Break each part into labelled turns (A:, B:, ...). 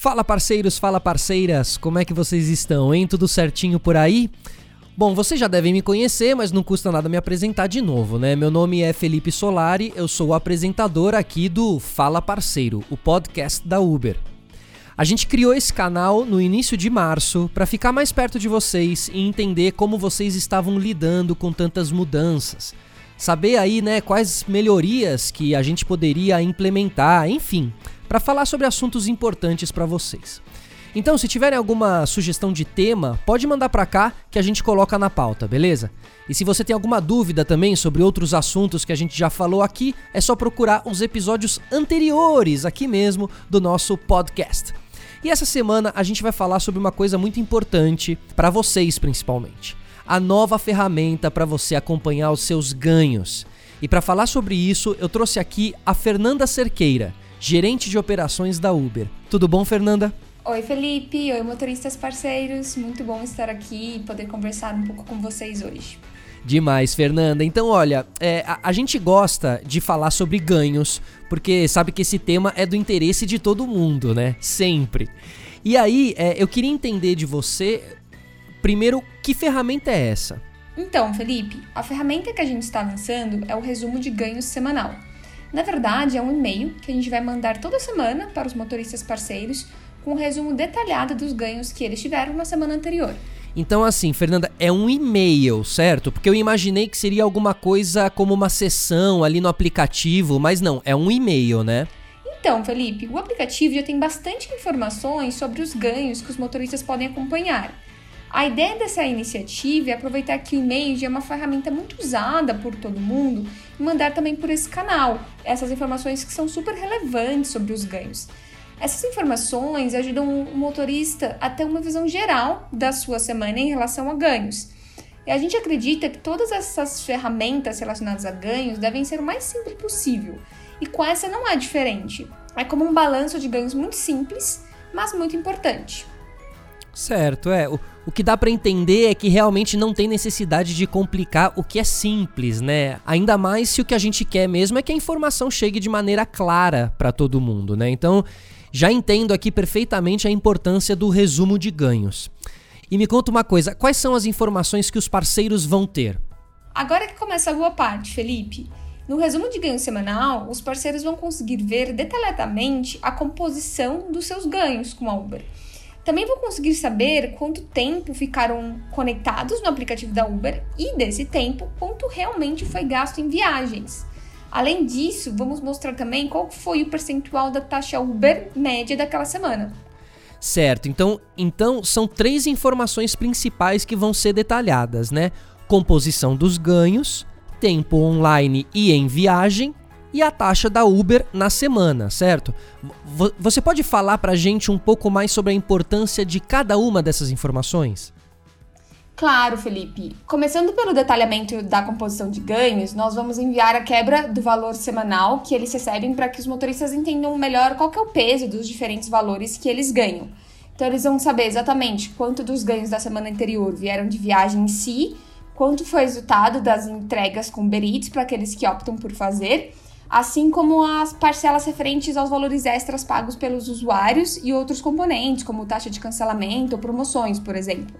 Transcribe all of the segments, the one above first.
A: Fala parceiros, fala parceiras, como é que vocês estão, hein? Tudo certinho por aí? Bom, vocês já devem me conhecer, mas não custa nada me apresentar de novo, né? Meu nome é Felipe Solari, eu sou o apresentador aqui do Fala Parceiro, o podcast da Uber. A gente criou esse canal no início de março para ficar mais perto de vocês e entender como vocês estavam lidando com tantas mudanças. Saber aí, né, quais melhorias que a gente poderia implementar, enfim, para falar sobre assuntos importantes para vocês. Então, se tiverem alguma sugestão de tema, pode mandar para cá que a gente coloca na pauta, beleza? E se você tem alguma dúvida também sobre outros assuntos que a gente já falou aqui, é só procurar os episódios anteriores aqui mesmo do nosso podcast. E essa semana a gente vai falar sobre uma coisa muito importante para vocês principalmente. A nova ferramenta para você acompanhar os seus ganhos. E para falar sobre isso, eu trouxe aqui a Fernanda Cerqueira, gerente de operações da Uber. Tudo bom, Fernanda?
B: Oi, Felipe. Oi, motoristas parceiros. Muito bom estar aqui e poder conversar um pouco com vocês hoje.
A: Demais, Fernanda. Então, olha, é, a, a, gente gosta de falar sobre ganhos, porque sabe que esse tema é do interesse de todo mundo, né? Sempre. E aí, é, eu queria entender de você, primeiro, que ferramenta é essa?
B: Então, Felipe, a ferramenta que a gente está lançando é o resumo de ganhos semanal. Na verdade, é um e-mail que a gente vai mandar toda semana para os motoristas parceiros com um resumo detalhado dos ganhos que eles tiveram na semana anterior.
A: Então, assim, Fernanda, é um e-mail, certo? Porque eu imaginei que seria alguma coisa como uma sessão ali no aplicativo, mas não, é um e-mail, né?
B: Então, Felipe, o aplicativo já tem bastante informações sobre os ganhos que os motoristas podem acompanhar. A ideia dessa iniciativa é aproveitar que o e-mail é uma ferramenta muito usada por todo mundo e mandar também por esse canal essas informações que são super relevantes sobre os ganhos. Essas informações ajudam o motorista a ter uma visão geral da sua semana em relação a ganhos. E a gente acredita que todas essas ferramentas relacionadas a ganhos devem ser o mais simples possível. E com essa não é diferente. É como um balanço de ganhos muito simples, mas muito importante.
A: Certo, é. O, o que dá para entender é que realmente não tem necessidade de complicar o que é simples, né? Ainda mais se o que a gente quer mesmo é que a informação chegue de maneira clara para todo mundo, né? Então, já entendo aqui perfeitamente a importância do resumo de ganhos. E me conta uma coisa, quais são as informações que os parceiros vão ter?
B: Agora que começa a boa parte, Felipe. No resumo de ganho semanal, os parceiros vão conseguir ver detalhadamente a composição dos seus ganhos com a Uber. Também vão conseguir saber quanto tempo ficaram conectados no aplicativo da Uber e, desse tempo, quanto realmente foi gasto em viagens. Além disso, vamos mostrar também qual foi o percentual da taxa Uber média daquela semana.
A: Certo, então, então são três informações principais que vão ser detalhadas, né? Composição dos ganhos, tempo online e em viagem e a taxa da Uber na semana, certo? Você pode falar para a gente um pouco mais sobre a importância de cada uma dessas informações?
B: Claro, Felipe. Começando pelo detalhamento da composição de ganhos, nós vamos enviar a quebra do valor semanal que eles recebem para que os motoristas entendam melhor qual é o peso dos diferentes valores que eles ganham. Então, eles vão saber exatamente quanto dos ganhos da semana anterior vieram de viagem em si, quanto foi resultado das entregas com Berit para aqueles que optam por fazer assim como as parcelas referentes aos valores extras pagos pelos usuários e outros componentes, como taxa de cancelamento ou promoções, por exemplo.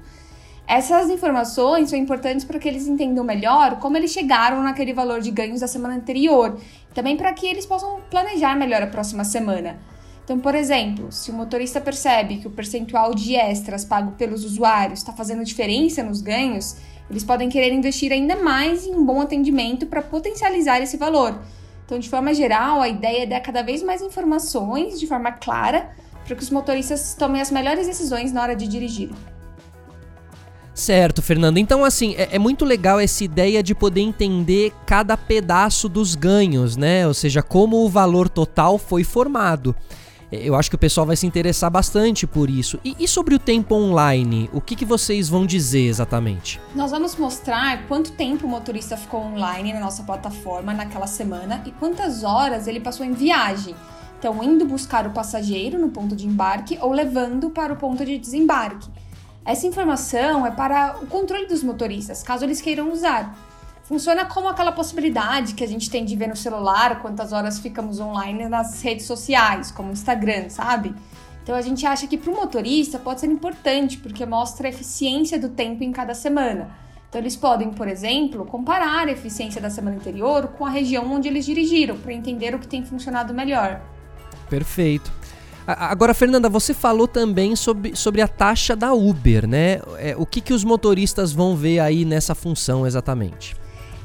B: Essas informações são importantes para que eles entendam melhor como eles chegaram naquele valor de ganhos da semana anterior, também para que eles possam planejar melhor a próxima semana. Então, por exemplo, se o motorista percebe que o percentual de extras pago pelos usuários está fazendo diferença nos ganhos, eles podem querer investir ainda mais em um bom atendimento para potencializar esse valor então, de forma geral, a ideia é dar cada vez mais informações de forma clara para que os motoristas tomem as melhores decisões na hora de dirigir.
A: Certo, Fernando. Então, assim, é, é, muito legal essa ideia de poder entender cada pedaço dos ganhos, né? Ou seja, como o valor total foi formado. Eu acho que o pessoal vai se interessar bastante por isso. E, e sobre o tempo online, o que, que vocês vão dizer exatamente?
B: Nós vamos mostrar quanto tempo o motorista ficou online na nossa plataforma naquela semana e quantas horas ele passou em viagem. Então, indo buscar o passageiro no ponto de embarque ou levando para o ponto de desembarque. Essa informação é para o controle dos motoristas, caso eles queiram usar. Funciona como aquela possibilidade que a gente tem de ver no celular quantas horas ficamos online nas redes sociais, como Instagram, sabe? Então a gente acha que para o motorista pode ser importante, porque mostra a eficiência do tempo em cada semana. Então eles podem, por exemplo, comparar a eficiência da semana anterior com a região onde eles dirigiram, para entender o que tem funcionado melhor.
A: Perfeito. Agora, Fernanda, você falou também sobre, sobre a taxa da Uber, né? É, o que, que os motoristas vão ver aí nessa função exatamente?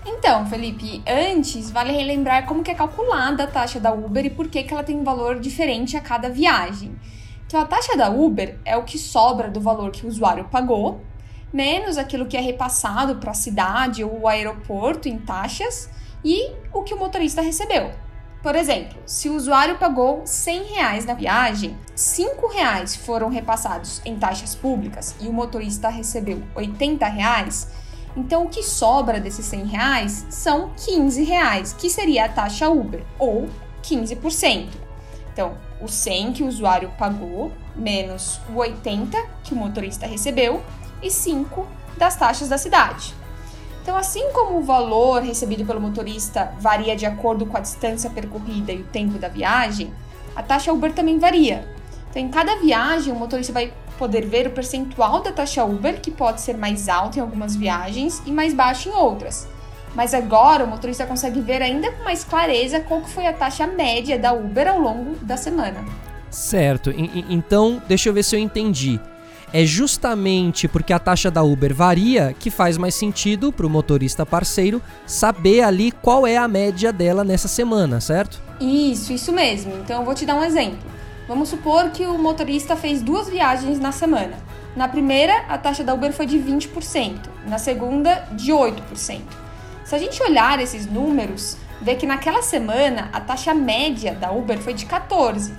B: Então, Felipe, antes vale relembrar como que é calculada a taxa da Uber e por que, que ela tem um valor diferente a cada viagem. Então, a taxa da Uber é o que sobra do valor que o usuário pagou, menos aquilo que é repassado para a cidade ou o aeroporto em taxas e o que o motorista recebeu. Por exemplo, se o usuário pagou 100 reais na viagem, 5 reais foram repassados em taxas públicas e o motorista recebeu 80 reais, então o que sobra desses 100 reais são 15 reais, que seria a taxa Uber, ou 15%. Então, o 100 que o usuário pagou, menos o 80 que o motorista recebeu, e 5 das taxas da cidade. Então, assim como o valor recebido pelo motorista varia de acordo com a distância percorrida e o tempo da viagem, a taxa Uber também varia. Então, em cada viagem, o motorista vai poder ver o percentual da taxa Uber, que pode ser mais alto em algumas viagens e mais baixo em outras. Mas agora o motorista consegue ver ainda com mais clareza qual foi a taxa média da Uber ao longo da semana.
A: Certo. então, deixa eu ver se eu entendi. É justamente porque a taxa da Uber varia que faz mais sentido para o motorista parceiro saber ali qual é a média dela nessa semana, certo?
B: Isso, isso mesmo. Então eu vou te dar um exemplo. Vamos supor que o motorista fez duas viagens na semana. Na primeira, a taxa da Uber foi de 20%, na segunda, de 8%. Se a gente olhar esses números, vê que naquela semana a taxa média da Uber foi de 14%.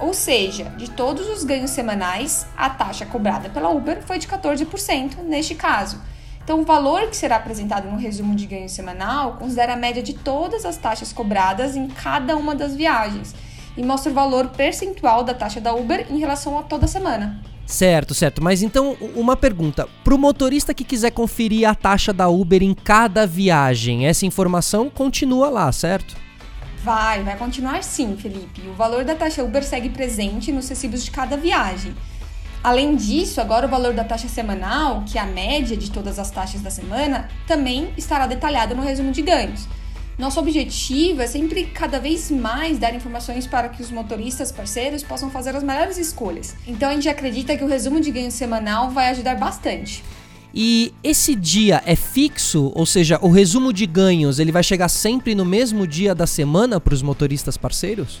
B: Ou seja, de todos os ganhos semanais, a taxa cobrada pela Uber foi de 14% neste caso. Então, o valor que será apresentado no resumo de ganho semanal considera a média de todas as taxas cobradas em cada uma das viagens e mostra o valor percentual da taxa da Uber em relação a toda semana.
A: Certo, certo. Mas então, uma pergunta. Para o motorista que quiser conferir a taxa da Uber em cada viagem, essa informação continua lá, certo?
B: Vai, vai continuar sim, Felipe. O valor da taxa Uber segue presente nos recibos de cada viagem. Além disso, agora o valor da taxa semanal, que é a média de todas as taxas da semana, também estará detalhado no resumo de ganhos. Nosso objetivo é sempre cada vez mais dar informações para que os motoristas parceiros possam fazer as melhores escolhas. Então a gente acredita que o resumo de ganho semanal vai ajudar bastante.
A: E esse dia é fixo, ou seja, o resumo de ganhos ele vai chegar sempre no mesmo dia da semana para os motoristas parceiros?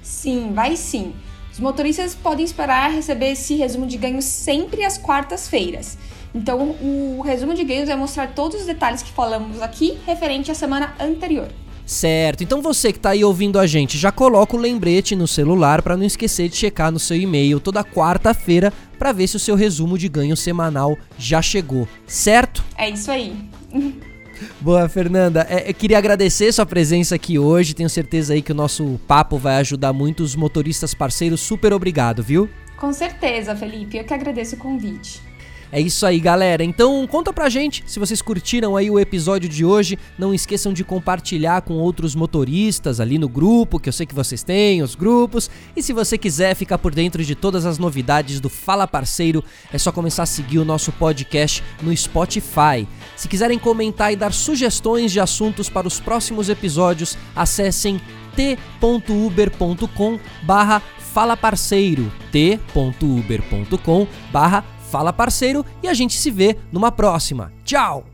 B: Sim, vai sim. Os motoristas podem esperar receber esse resumo de ganhos sempre às quartas-feiras. Então, o resumo de ganhos vai mostrar todos os detalhes que falamos aqui referente à semana anterior.
A: Certo, então você que está aí ouvindo a gente, já coloca o lembrete no celular para não esquecer de checar no seu e-mail toda quarta-feira para ver se o seu resumo de ganho semanal já chegou, certo?
B: É isso aí.
A: Boa, Fernanda. É, eu queria agradecer sua presença aqui hoje. Tenho certeza aí que o nosso papo vai ajudar muito os motoristas parceiros. Super obrigado, viu?
B: Com certeza, Felipe. Eu que agradeço o convite.
A: É isso aí, galera. Então conta pra gente se vocês curtiram aí o episódio de hoje. Não esqueçam de compartilhar com outros motoristas ali no grupo, que eu sei que vocês têm, os grupos. E se você quiser ficar por dentro de todas as novidades do Fala Parceiro, é só começar a seguir o nosso podcast no Spotify. Se quiserem comentar e dar sugestões de assuntos para os próximos episódios, acessem t.uber.com barra fala parceiro t.uber.com barra Fala Parceiro e a gente se vê numa próxima. Tchau!